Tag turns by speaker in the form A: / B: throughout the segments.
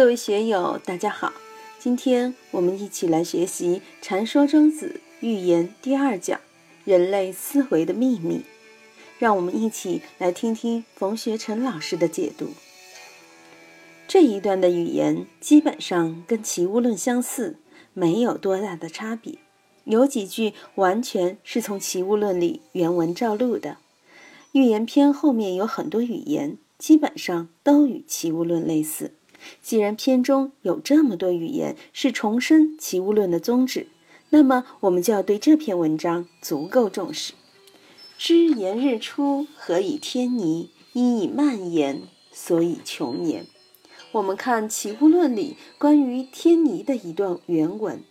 A: 各位学友，大家好！今天我们一起来学习《禅说庄子寓言》第二讲“人类思维的秘密”。让我们一起来听听冯学成老师的解读。这一段的语言基本上跟《齐物论》相似，没有多大的差别。有几句完全是从《齐物论》里原文照录的。寓言篇后面有很多语言，基本上都与《齐物论》类似。既然篇中有这么多语言是重申《齐物论》的宗旨，那么我们就要对这篇文章足够重视。知言日出，何以天倪？因以慢言，所以穷年。我们看《齐物论》里关于天倪的一段原文：“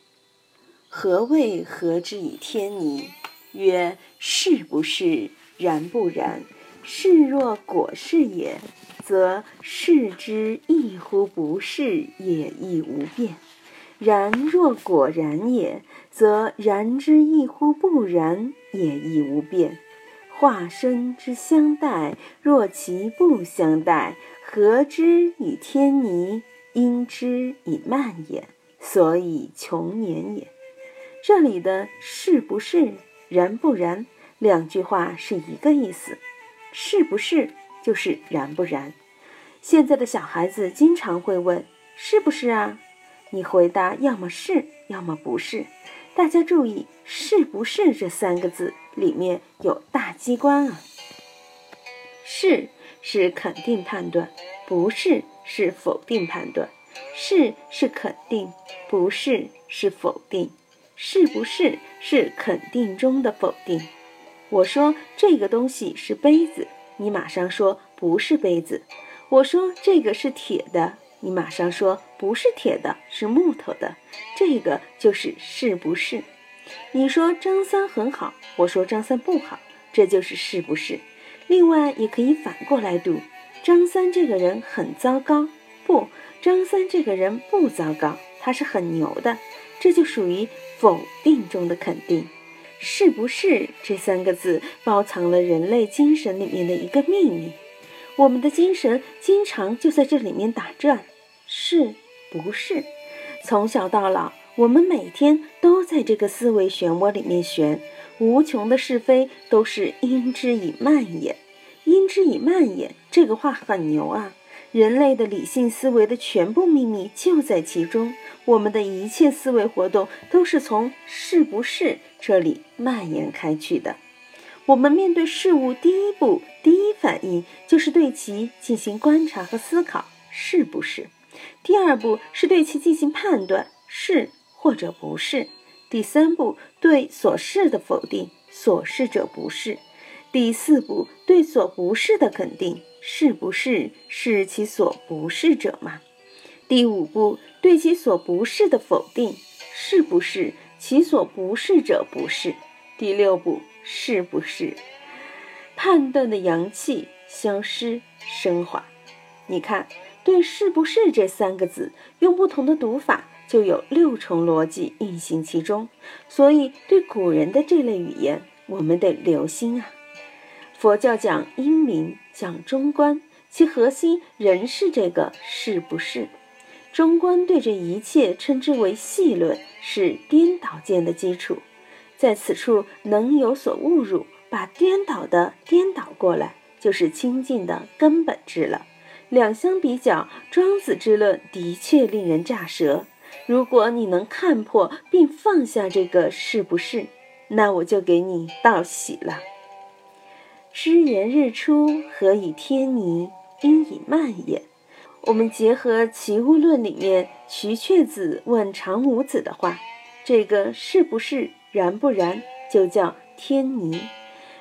A: 何谓何之以天倪？曰：是不是，然不然。是若果是也。”则视之亦乎不是也，亦无变；然若果然也，则然之亦乎不然也，亦无变。化身之相待，若其不相待，何之以天倪？因之以慢也，所以穷年也。这里的是不是，然不然，两句话是一个意思。是不是？就是然不然？现在的小孩子经常会问：“是不是啊？”你回答要么是，要么不是。大家注意，“是不是”这三个字里面有大机关啊！是是肯定判断，不是是否定判断。是是肯定，不是是否定。是不是是肯定中的否定？我说这个东西是杯子。你马上说不是杯子，我说这个是铁的，你马上说不是铁的，是木头的，这个就是是不是？你说张三很好，我说张三不好，这就是是不是？另外也可以反过来读，张三这个人很糟糕，不，张三这个人不糟糕，他是很牛的，这就属于否定中的肯定。是不是这三个字包藏了人类精神里面的一个秘密？我们的精神经常就在这里面打转，是不是？从小到老，我们每天都在这个思维漩涡里面旋，无穷的是非都是因之以慢也，因之以慢也。这个话很牛啊！人类的理性思维的全部秘密就在其中。我们的一切思维活动都是从“是不是”这里蔓延开去的。我们面对事物，第一步、第一反应就是对其进行观察和思考，是不是？第二步是对其进行判断，是或者不是。第三步对所是的否定，所是者不是。第四步对所不是的肯定，是不是是其所不是者吗？第五步。对其所不是的否定，是不是其所不是者不是？第六步是不是判断的阳气消失升华？你看，对“是不是”这三个字，用不同的读法，就有六重逻辑运行其中。所以，对古人的这类语言，我们得留心啊。佛教讲因明，讲中观，其核心仍是这个“是不是”。中观对这一切称之为细论，是颠倒见的基础。在此处能有所误入，把颠倒的颠倒过来，就是清净的根本之了。两相比较，庄子之论的确令人咋舌。如果你能看破并放下这个是不是，那我就给你道喜了。知言日出，何以天倪？因以慢也。我们结合《齐物论》里面瞿阙子问长五子的话，这个是不是然不然，就叫天倪。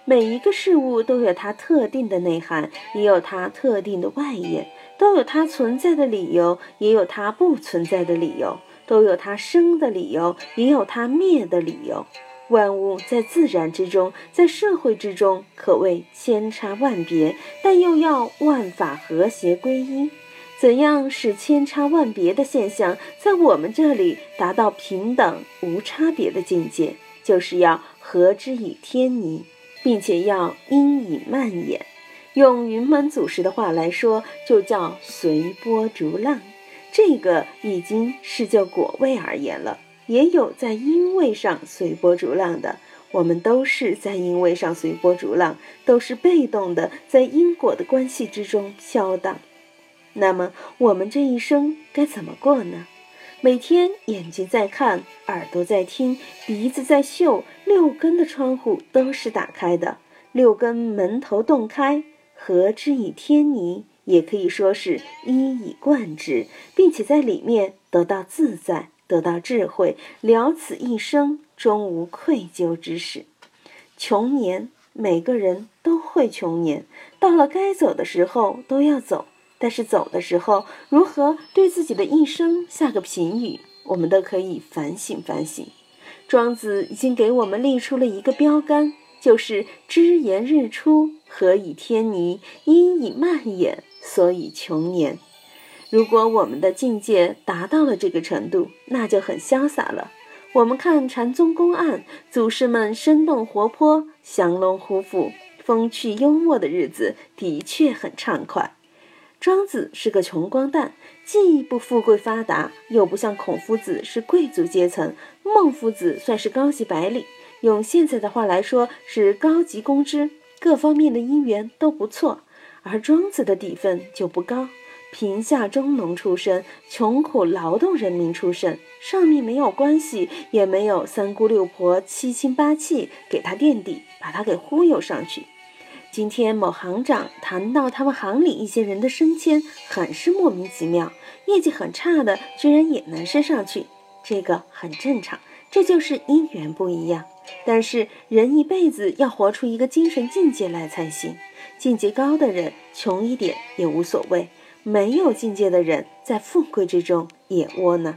A: 每一个事物都有它特定的内涵，也有它特定的外延，都有它存在的理由，也有它不存在的理由；都有它生的理由，也有它灭的理由。万物在自然之中，在社会之中，可谓千差万别，但又要万法和谐归一。怎样使千差万别的现象在我们这里达到平等无差别的境界？就是要和之以天倪，并且要因以蔓延。用云门祖师的话来说，就叫随波逐浪。这个已经是就果位而言了。也有在因位上随波逐浪的，我们都是在因位上随波逐浪，都是被动的，在因果的关系之中飘荡。那么我们这一生该怎么过呢？每天眼睛在看，耳朵在听，鼻子在嗅，六根的窗户都是打开的，六根门头洞开，合之以天尼，也可以说是一以贯之，并且在里面得到自在，得到智慧，了此一生终无愧疚之事。穷年，每个人都会穷年，到了该走的时候都要走。但是走的时候，如何对自己的一生下个评语，我们都可以反省反省。庄子已经给我们立出了一个标杆，就是“知言日出，何以天泥？因以慢也，所以穷年。”如果我们的境界达到了这个程度，那就很潇洒了。我们看禅宗公案，祖师们生动活泼、降龙虎虎、风趣幽默的日子，的确很畅快。庄子是个穷光蛋，既不富贵发达，又不像孔夫子是贵族阶层，孟夫子算是高级白领，用现在的话来说是高级公知，各方面的姻缘都不错。而庄子的底分就不高，贫下中农出身，穷苦劳动人民出身，上面没有关系，也没有三姑六婆、七亲八戚给他垫底，把他给忽悠上去。今天某行长谈到他们行里一些人的升迁，很是莫名其妙，业绩很差的居然也能升上去，这个很正常，这就是因缘不一样。但是人一辈子要活出一个精神境界来才行，境界高的人穷一点也无所谓，没有境界的人在富贵之中也窝囊。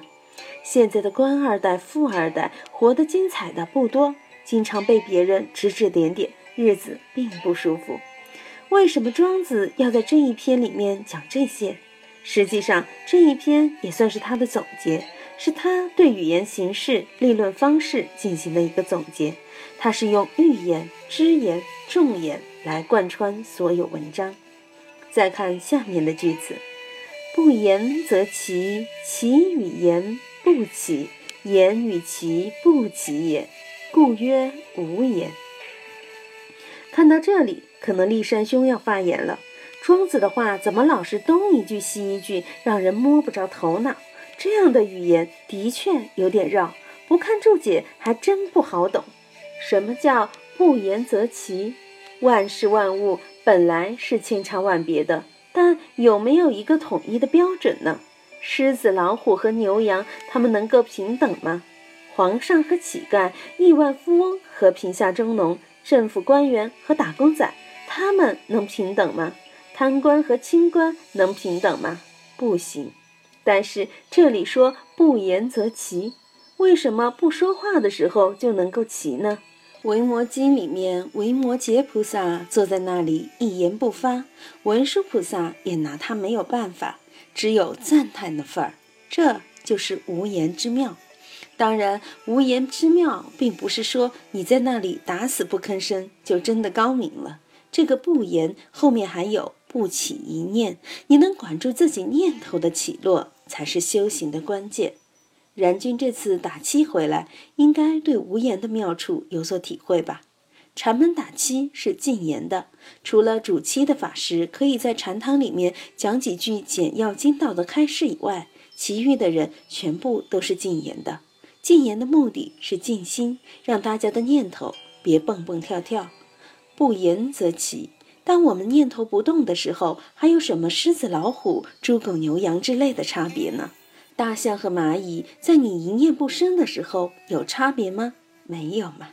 A: 现在的官二代、富二代活得精彩的不多，经常被别人指指点点。日子并不舒服，为什么庄子要在这一篇里面讲这些？实际上，这一篇也算是他的总结，是他对语言形式、立论方式进行的一个总结。他是用寓言、知言、重言来贯穿所有文章。再看下面的句子：不言则齐，齐与言不齐，言与齐不齐也，故曰无言。看到这里，可能立山兄要发言了。庄子的话怎么老是东一句西一句，让人摸不着头脑？这样的语言的确有点绕，不看注解还真不好懂。什么叫不言则齐？万事万物本来是千差万别的，但有没有一个统一的标准呢？狮子、老虎和牛羊，他们能够平等吗？皇上和乞丐，亿万富翁和贫下中农？政府官员和打工仔，他们能平等吗？贪官和清官能平等吗？不行。但是这里说不言则齐，为什么不说话的时候就能够齐呢？《维摩经》里面，维摩诘菩萨坐在那里一言不发，文殊菩萨也拿他没有办法，只有赞叹的份儿。这就是无言之妙。当然，无言之妙，并不是说你在那里打死不吭声就真的高明了。这个不言后面还有不起一念，你能管住自己念头的起落，才是修行的关键。然君这次打七回来，应该对无言的妙处有所体会吧？禅门打七是禁言的，除了主七的法师可以在禅堂里面讲几句简要精到的开示以外，其余的人全部都是禁言的。禁言的目的是静心，让大家的念头别蹦蹦跳跳。不言则起。当我们念头不动的时候，还有什么狮子、老虎、猪狗、牛羊之类的差别呢？大象和蚂蚁在你一念不生的时候有差别吗？没有嘛。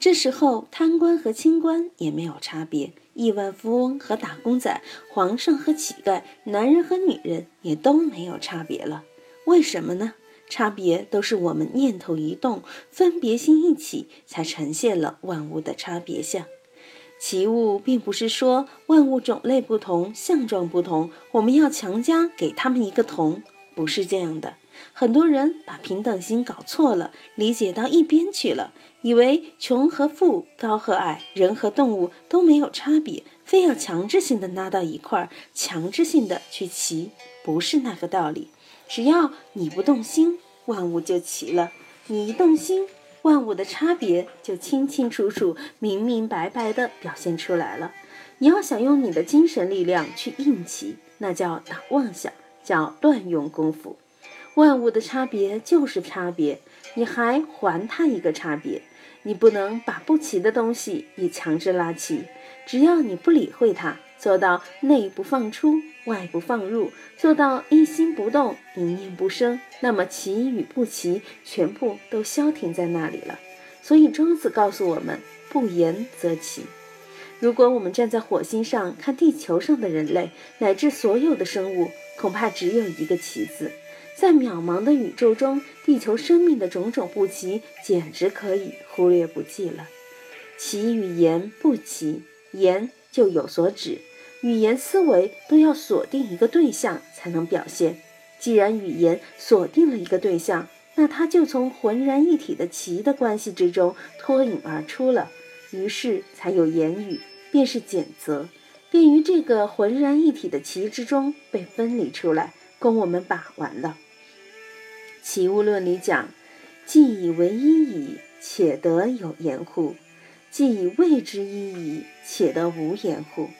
A: 这时候贪官和清官也没有差别，亿万富翁和打工仔，皇上和乞丐，男人和女人也都没有差别了。为什么呢？差别都是我们念头一动，分别心一起，才呈现了万物的差别相。其物并不是说万物种类不同，相状不同，我们要强加给他们一个同，不是这样的。很多人把平等心搞错了，理解到一边去了，以为穷和富、高和矮、人和动物都没有差别，非要强制性的拉到一块儿，强制性的去齐，不是那个道理。只要你不动心，万物就齐了；你一动心，万物的差别就清清楚楚、明明白白的表现出来了。你要想用你的精神力量去应齐，那叫打妄想，叫乱用功夫。万物的差别就是差别，你还还它一个差别。你不能把不齐的东西也强制拉齐。只要你不理会它，做到内不放出，外不放入，做到一心不动，一念不生，那么齐与不齐全部都消停在那里了。所以庄子告诉我们：不言则齐。如果我们站在火星上看地球上的人类，乃至所有的生物，恐怕只有一个“奇”字。在渺茫的宇宙中，地球生命的种种不齐，简直可以忽略不计了。其与言不齐，言就有所指，语言思维都要锁定一个对象才能表现。既然语言锁定了一个对象，那它就从浑然一体的齐的关系之中脱颖而出了。于是才有言语，便是简则，便于这个浑然一体的棋之中被分离出来，供我们把玩了。齐物论里讲：“既以为一矣，且得有言乎？既以谓之一矣，且得无言乎？”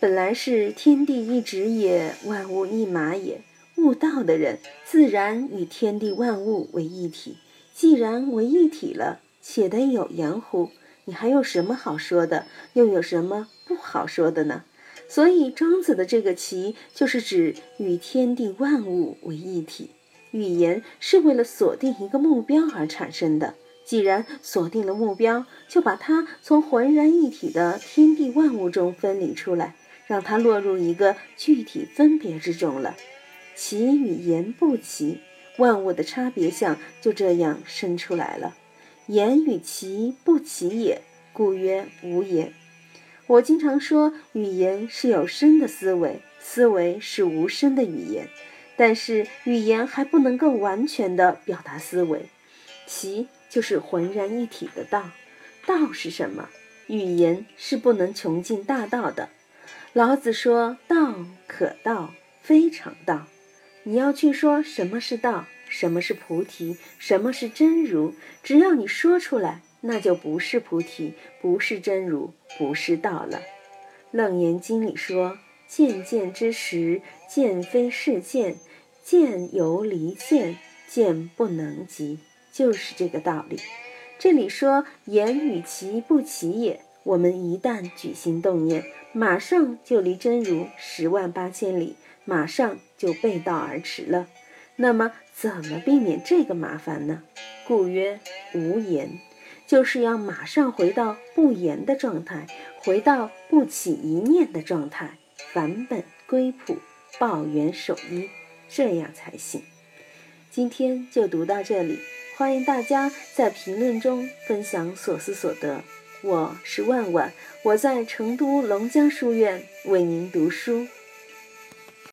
A: 本来是天地一直也，万物一马也。悟道的人，自然与天地万物为一体。既然为一体了，且得有言乎？你还有什么好说的？又有什么不好说的呢？所以庄子的这个“齐”，就是指与天地万物为一体。语言是为了锁定一个目标而产生的。既然锁定了目标，就把它从浑然一体的天地万物中分离出来，让它落入一个具体分别之中了。齐与言不齐，万物的差别相就这样生出来了。言与其不齐也，故曰无言。我经常说，语言是有声的思维，思维是无声的语言。但是语言还不能够完全的表达思维。其就是浑然一体的道。道是什么？语言是不能穷尽大道的。老子说：“道可道，非常道。”你要去说什么是道？什么是菩提？什么是真如？只要你说出来，那就不是菩提，不是真如，不是道了。《楞严经》里说：“见见之时，见非是见；见犹离见，见不能及。”就是这个道理。这里说“言与其不齐也”，我们一旦举心动念，马上就离真如十万八千里，马上就背道而驰了。那么，怎么避免这个麻烦呢？故曰无言，就是要马上回到不言的状态，回到不起一念的状态，返本归朴，抱元守一，这样才行。今天就读到这里，欢迎大家在评论中分享所思所得。我是万万，我在成都龙江书院为您读书。